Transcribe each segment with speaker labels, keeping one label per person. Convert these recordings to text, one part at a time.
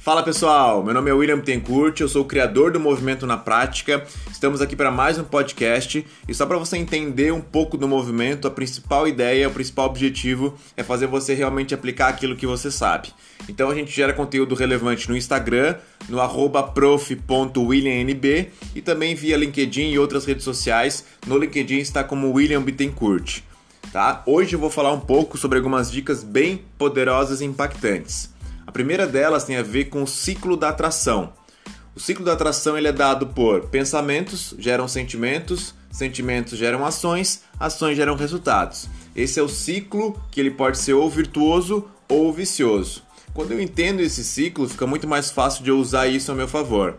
Speaker 1: Fala pessoal, meu nome é William Tencourt, eu sou o criador do Movimento na Prática. Estamos aqui para mais um podcast e só para você entender um pouco do movimento, a principal ideia, o principal objetivo é fazer você realmente aplicar aquilo que você sabe. Então a gente gera conteúdo relevante no Instagram, no prof.williamnb e também via LinkedIn e outras redes sociais. No LinkedIn está como William Bittencourt. Tá? Hoje eu vou falar um pouco sobre algumas dicas bem poderosas e impactantes. A primeira delas tem a ver com o ciclo da atração. O ciclo da atração ele é dado por pensamentos geram sentimentos, sentimentos geram ações, ações geram resultados. Esse é o ciclo que ele pode ser ou virtuoso ou vicioso. Quando eu entendo esse ciclo, fica muito mais fácil de eu usar isso a meu favor.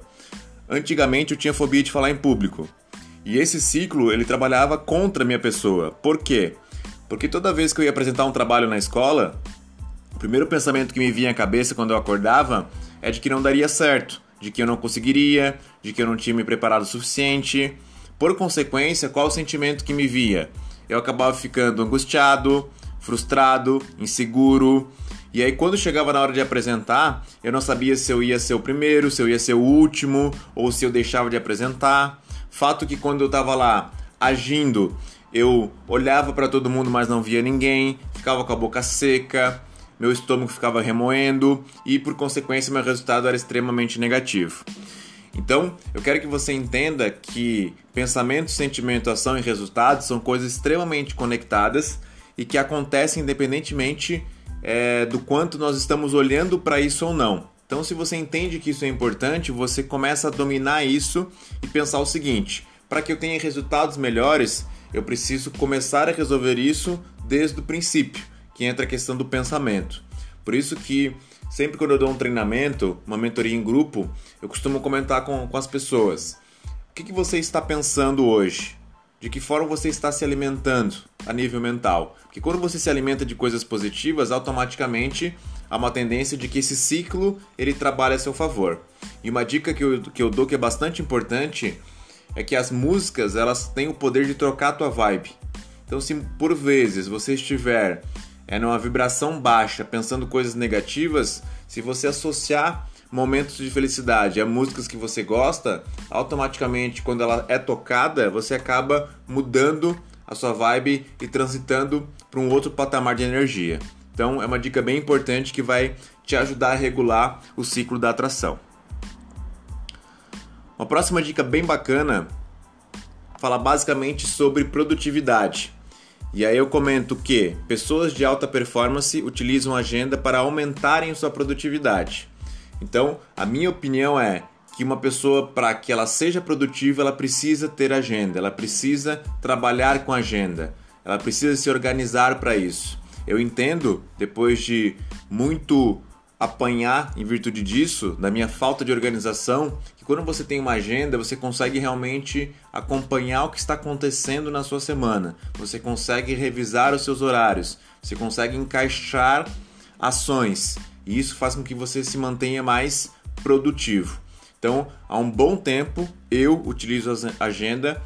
Speaker 1: Antigamente eu tinha fobia de falar em público. E esse ciclo ele trabalhava contra a minha pessoa. Por quê? Porque toda vez que eu ia apresentar um trabalho na escola, o primeiro pensamento que me vinha à cabeça quando eu acordava é de que não daria certo, de que eu não conseguiria, de que eu não tinha me preparado o suficiente. Por consequência, qual o sentimento que me via? Eu acabava ficando angustiado, frustrado, inseguro. E aí, quando chegava na hora de apresentar, eu não sabia se eu ia ser o primeiro, se eu ia ser o último, ou se eu deixava de apresentar. Fato que quando eu estava lá agindo, eu olhava para todo mundo, mas não via ninguém, ficava com a boca seca, meu estômago ficava remoendo e, por consequência, meu resultado era extremamente negativo. Então, eu quero que você entenda que pensamento, sentimento, ação e resultado são coisas extremamente conectadas e que acontecem independentemente é, do quanto nós estamos olhando para isso ou não. Então, se você entende que isso é importante, você começa a dominar isso e pensar o seguinte: para que eu tenha resultados melhores, eu preciso começar a resolver isso desde o princípio que entra a questão do pensamento. Por isso que sempre quando eu dou um treinamento, uma mentoria em grupo, eu costumo comentar com, com as pessoas. O que, que você está pensando hoje? De que forma você está se alimentando a nível mental? Porque quando você se alimenta de coisas positivas, automaticamente há uma tendência de que esse ciclo ele trabalha a seu favor. E uma dica que eu, que eu dou que é bastante importante é que as músicas elas têm o poder de trocar a tua vibe. Então, se por vezes você estiver é numa vibração baixa, pensando coisas negativas, se você associar momentos de felicidade a músicas que você gosta, automaticamente quando ela é tocada, você acaba mudando a sua vibe e transitando para um outro patamar de energia. Então é uma dica bem importante que vai te ajudar a regular o ciclo da atração. Uma próxima dica bem bacana fala basicamente sobre produtividade. E aí eu comento que pessoas de alta performance utilizam a agenda para aumentarem sua produtividade. Então, a minha opinião é que uma pessoa para que ela seja produtiva, ela precisa ter agenda, ela precisa trabalhar com agenda, ela precisa se organizar para isso. Eu entendo, depois de muito apanhar em virtude disso, da minha falta de organização, quando você tem uma agenda, você consegue realmente acompanhar o que está acontecendo na sua semana. Você consegue revisar os seus horários, você consegue encaixar ações, e isso faz com que você se mantenha mais produtivo. Então, há um bom tempo eu utilizo a agenda,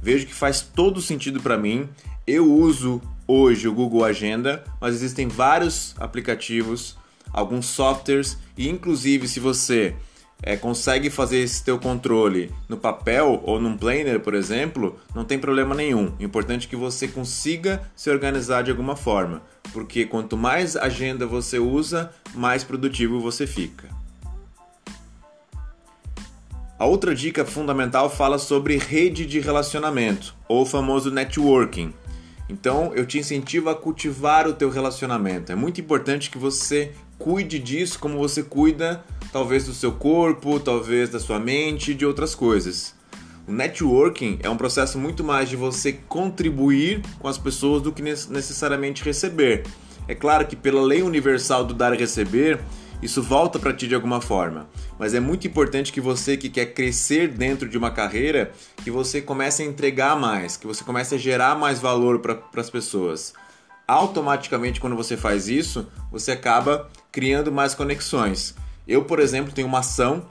Speaker 1: vejo que faz todo sentido para mim. Eu uso hoje o Google Agenda, mas existem vários aplicativos alguns softwares e inclusive se você é, consegue fazer esse teu controle no papel ou num planner, por exemplo, não tem problema nenhum. O importante é que você consiga se organizar de alguma forma, porque quanto mais agenda você usa, mais produtivo você fica. A outra dica fundamental fala sobre rede de relacionamento, ou famoso networking. Então, eu te incentivo a cultivar o teu relacionamento. É muito importante que você cuide disso como você cuida talvez do seu corpo, talvez da sua mente de outras coisas. O networking é um processo muito mais de você contribuir com as pessoas do que necessariamente receber. É claro que pela lei universal do dar e receber, isso volta para ti de alguma forma. Mas é muito importante que você que quer crescer dentro de uma carreira, que você comece a entregar mais, que você comece a gerar mais valor para as pessoas automaticamente quando você faz isso, você acaba criando mais conexões. Eu, por exemplo, tenho uma ação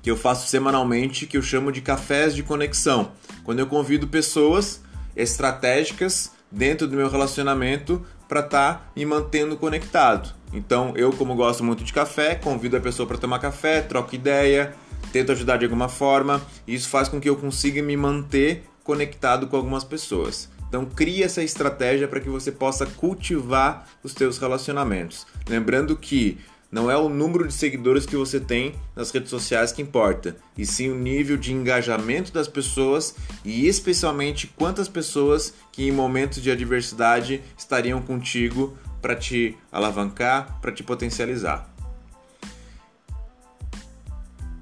Speaker 1: que eu faço semanalmente que eu chamo de cafés de conexão. Quando eu convido pessoas estratégicas dentro do meu relacionamento para estar tá me mantendo conectado. Então, eu, como gosto muito de café, convido a pessoa para tomar café, troco ideia, tento ajudar de alguma forma, e isso faz com que eu consiga me manter conectado com algumas pessoas. Então crie essa estratégia para que você possa cultivar os seus relacionamentos. Lembrando que não é o número de seguidores que você tem nas redes sociais que importa, e sim o nível de engajamento das pessoas e especialmente quantas pessoas que em momentos de adversidade estariam contigo para te alavancar, para te potencializar.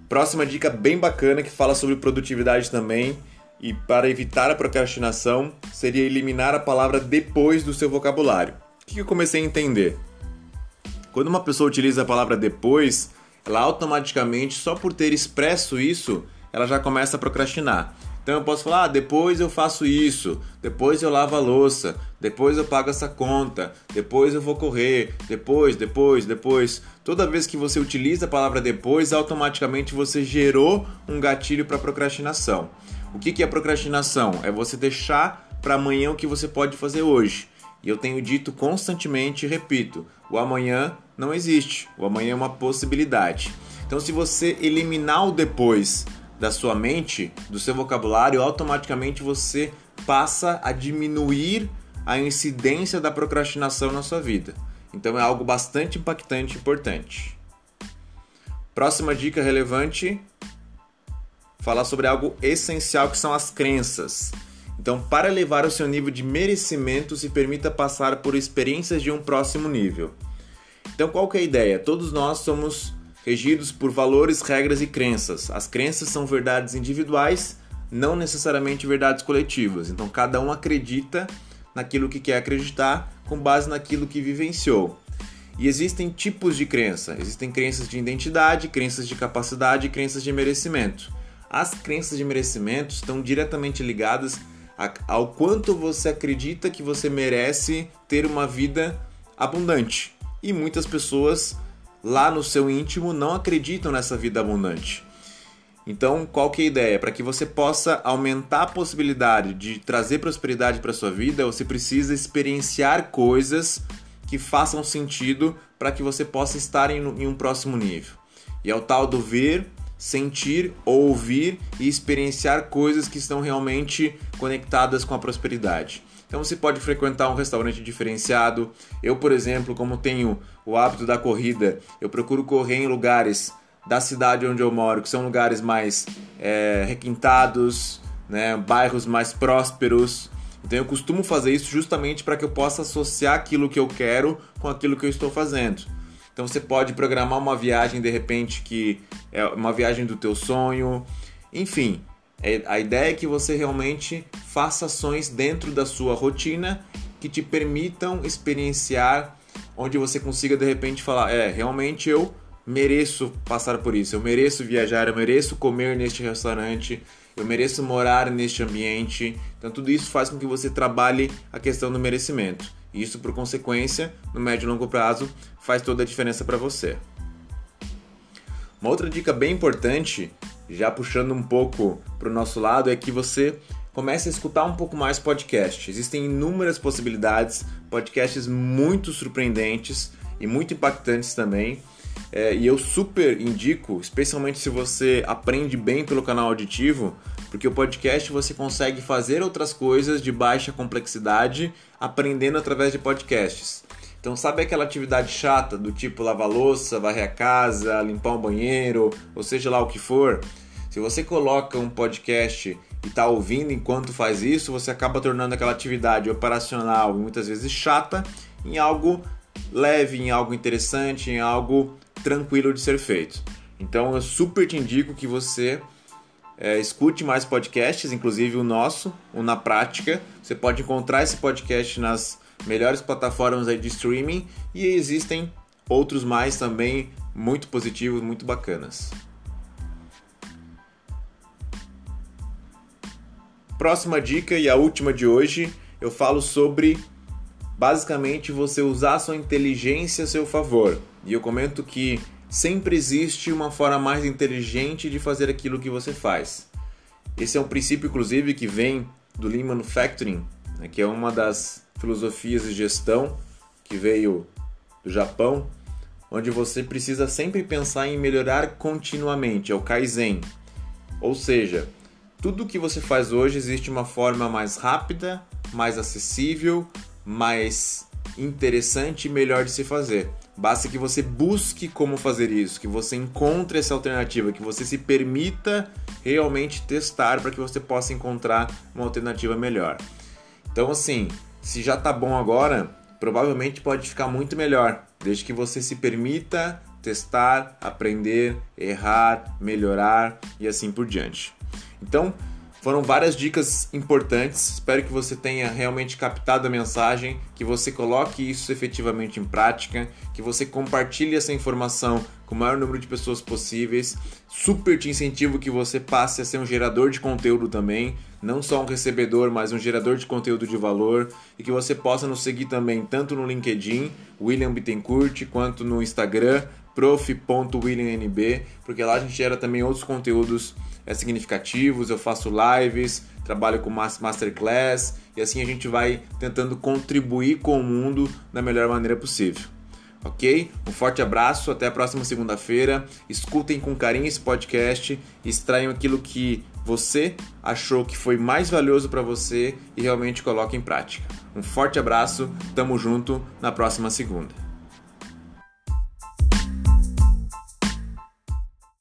Speaker 1: Próxima dica bem bacana que fala sobre produtividade também e para evitar a procrastinação seria eliminar a palavra depois do seu vocabulário. O que eu comecei a entender? Quando uma pessoa utiliza a palavra depois, ela automaticamente, só por ter expresso isso, ela já começa a procrastinar. Então eu posso falar, ah, depois eu faço isso, depois eu lavo a louça, depois eu pago essa conta, depois eu vou correr, depois, depois, depois. Toda vez que você utiliza a palavra depois, automaticamente você gerou um gatilho para procrastinação. O que é procrastinação? É você deixar para amanhã o que você pode fazer hoje. E eu tenho dito constantemente e repito: o amanhã não existe, o amanhã é uma possibilidade. Então, se você eliminar o depois da sua mente, do seu vocabulário, automaticamente você passa a diminuir a incidência da procrastinação na sua vida. Então, é algo bastante impactante e importante. Próxima dica relevante falar sobre algo essencial que são as crenças. Então, para elevar o seu nível de merecimento, se permita passar por experiências de um próximo nível. Então, qual que é a ideia? Todos nós somos regidos por valores, regras e crenças. As crenças são verdades individuais, não necessariamente verdades coletivas. Então, cada um acredita naquilo que quer acreditar com base naquilo que vivenciou. E existem tipos de crença. Existem crenças de identidade, crenças de capacidade e crenças de merecimento. As crenças de merecimento estão diretamente ligadas ao quanto você acredita que você merece ter uma vida abundante. E muitas pessoas lá no seu íntimo não acreditam nessa vida abundante. Então, qual que é a ideia? Para que você possa aumentar a possibilidade de trazer prosperidade para sua vida, você precisa experienciar coisas que façam sentido para que você possa estar em, um próximo nível. E é o tal do ver, sentir, ouvir e experienciar coisas que estão realmente conectadas com a prosperidade. Então você pode frequentar um restaurante diferenciado. Eu, por exemplo, como tenho o hábito da corrida, eu procuro correr em lugares da cidade onde eu moro, que são lugares mais é, requintados, né, bairros mais prósperos. Então eu costumo fazer isso justamente para que eu possa associar aquilo que eu quero com aquilo que eu estou fazendo. Então você pode programar uma viagem de repente que é uma viagem do teu sonho, enfim. É, a ideia é que você realmente faça ações dentro da sua rotina que te permitam experienciar, onde você consiga de repente falar, é, realmente eu mereço passar por isso, eu mereço viajar, eu mereço comer neste restaurante, eu mereço morar neste ambiente. Então tudo isso faz com que você trabalhe a questão do merecimento. E isso, por consequência, no médio e longo prazo, faz toda a diferença para você. Uma outra dica bem importante, já puxando um pouco para o nosso lado, é que você comece a escutar um pouco mais podcast. Existem inúmeras possibilidades, podcasts muito surpreendentes e muito impactantes também. É, e eu super indico, especialmente se você aprende bem pelo canal auditivo, porque o podcast você consegue fazer outras coisas de baixa complexidade aprendendo através de podcasts. Então, sabe aquela atividade chata do tipo lavar louça, varrer a casa, limpar um banheiro, ou seja lá o que for? Se você coloca um podcast e está ouvindo enquanto faz isso, você acaba tornando aquela atividade operacional e muitas vezes chata em algo leve, em algo interessante, em algo tranquilo de ser feito. Então, eu super te indico que você é, escute mais podcasts, inclusive o nosso, o Na Prática. Você pode encontrar esse podcast nas melhores plataformas aí de streaming e existem outros mais também muito positivos, muito bacanas. Próxima dica e a última de hoje, eu falo sobre basicamente você usar sua inteligência a seu favor. E eu comento que sempre existe uma forma mais inteligente de fazer aquilo que você faz. Esse é um princípio, inclusive, que vem do Lean Manufacturing, né, que é uma das filosofias de gestão que veio do Japão. onde você precisa sempre pensar em melhorar continuamente, é o Kaizen. Ou seja, tudo que você faz hoje existe uma forma mais rápida, mais acessível, mais interessante e melhor de se fazer. Basta que você busque como fazer isso, que você encontre essa alternativa, que você se permita realmente testar para que você possa encontrar uma alternativa melhor. Então, assim, se já tá bom agora, provavelmente pode ficar muito melhor, desde que você se permita testar, aprender, errar, melhorar e assim por diante. Então, foram várias dicas importantes. Espero que você tenha realmente captado a mensagem, que você coloque isso efetivamente em prática, que você compartilhe essa informação com o maior número de pessoas possíveis. Super te incentivo que você passe a ser um gerador de conteúdo também, não só um recebedor, mas um gerador de conteúdo de valor e que você possa nos seguir também tanto no LinkedIn, William Bittencourt, quanto no Instagram, prof.williamnb, porque lá a gente gera também outros conteúdos significativos, eu faço lives, trabalho com masterclass e assim a gente vai tentando contribuir com o mundo da melhor maneira possível. Ok? Um forte abraço, até a próxima segunda-feira. Escutem com carinho esse podcast, extraiam aquilo que você achou que foi mais valioso para você e realmente coloquem em prática. Um forte abraço, tamo junto na próxima segunda.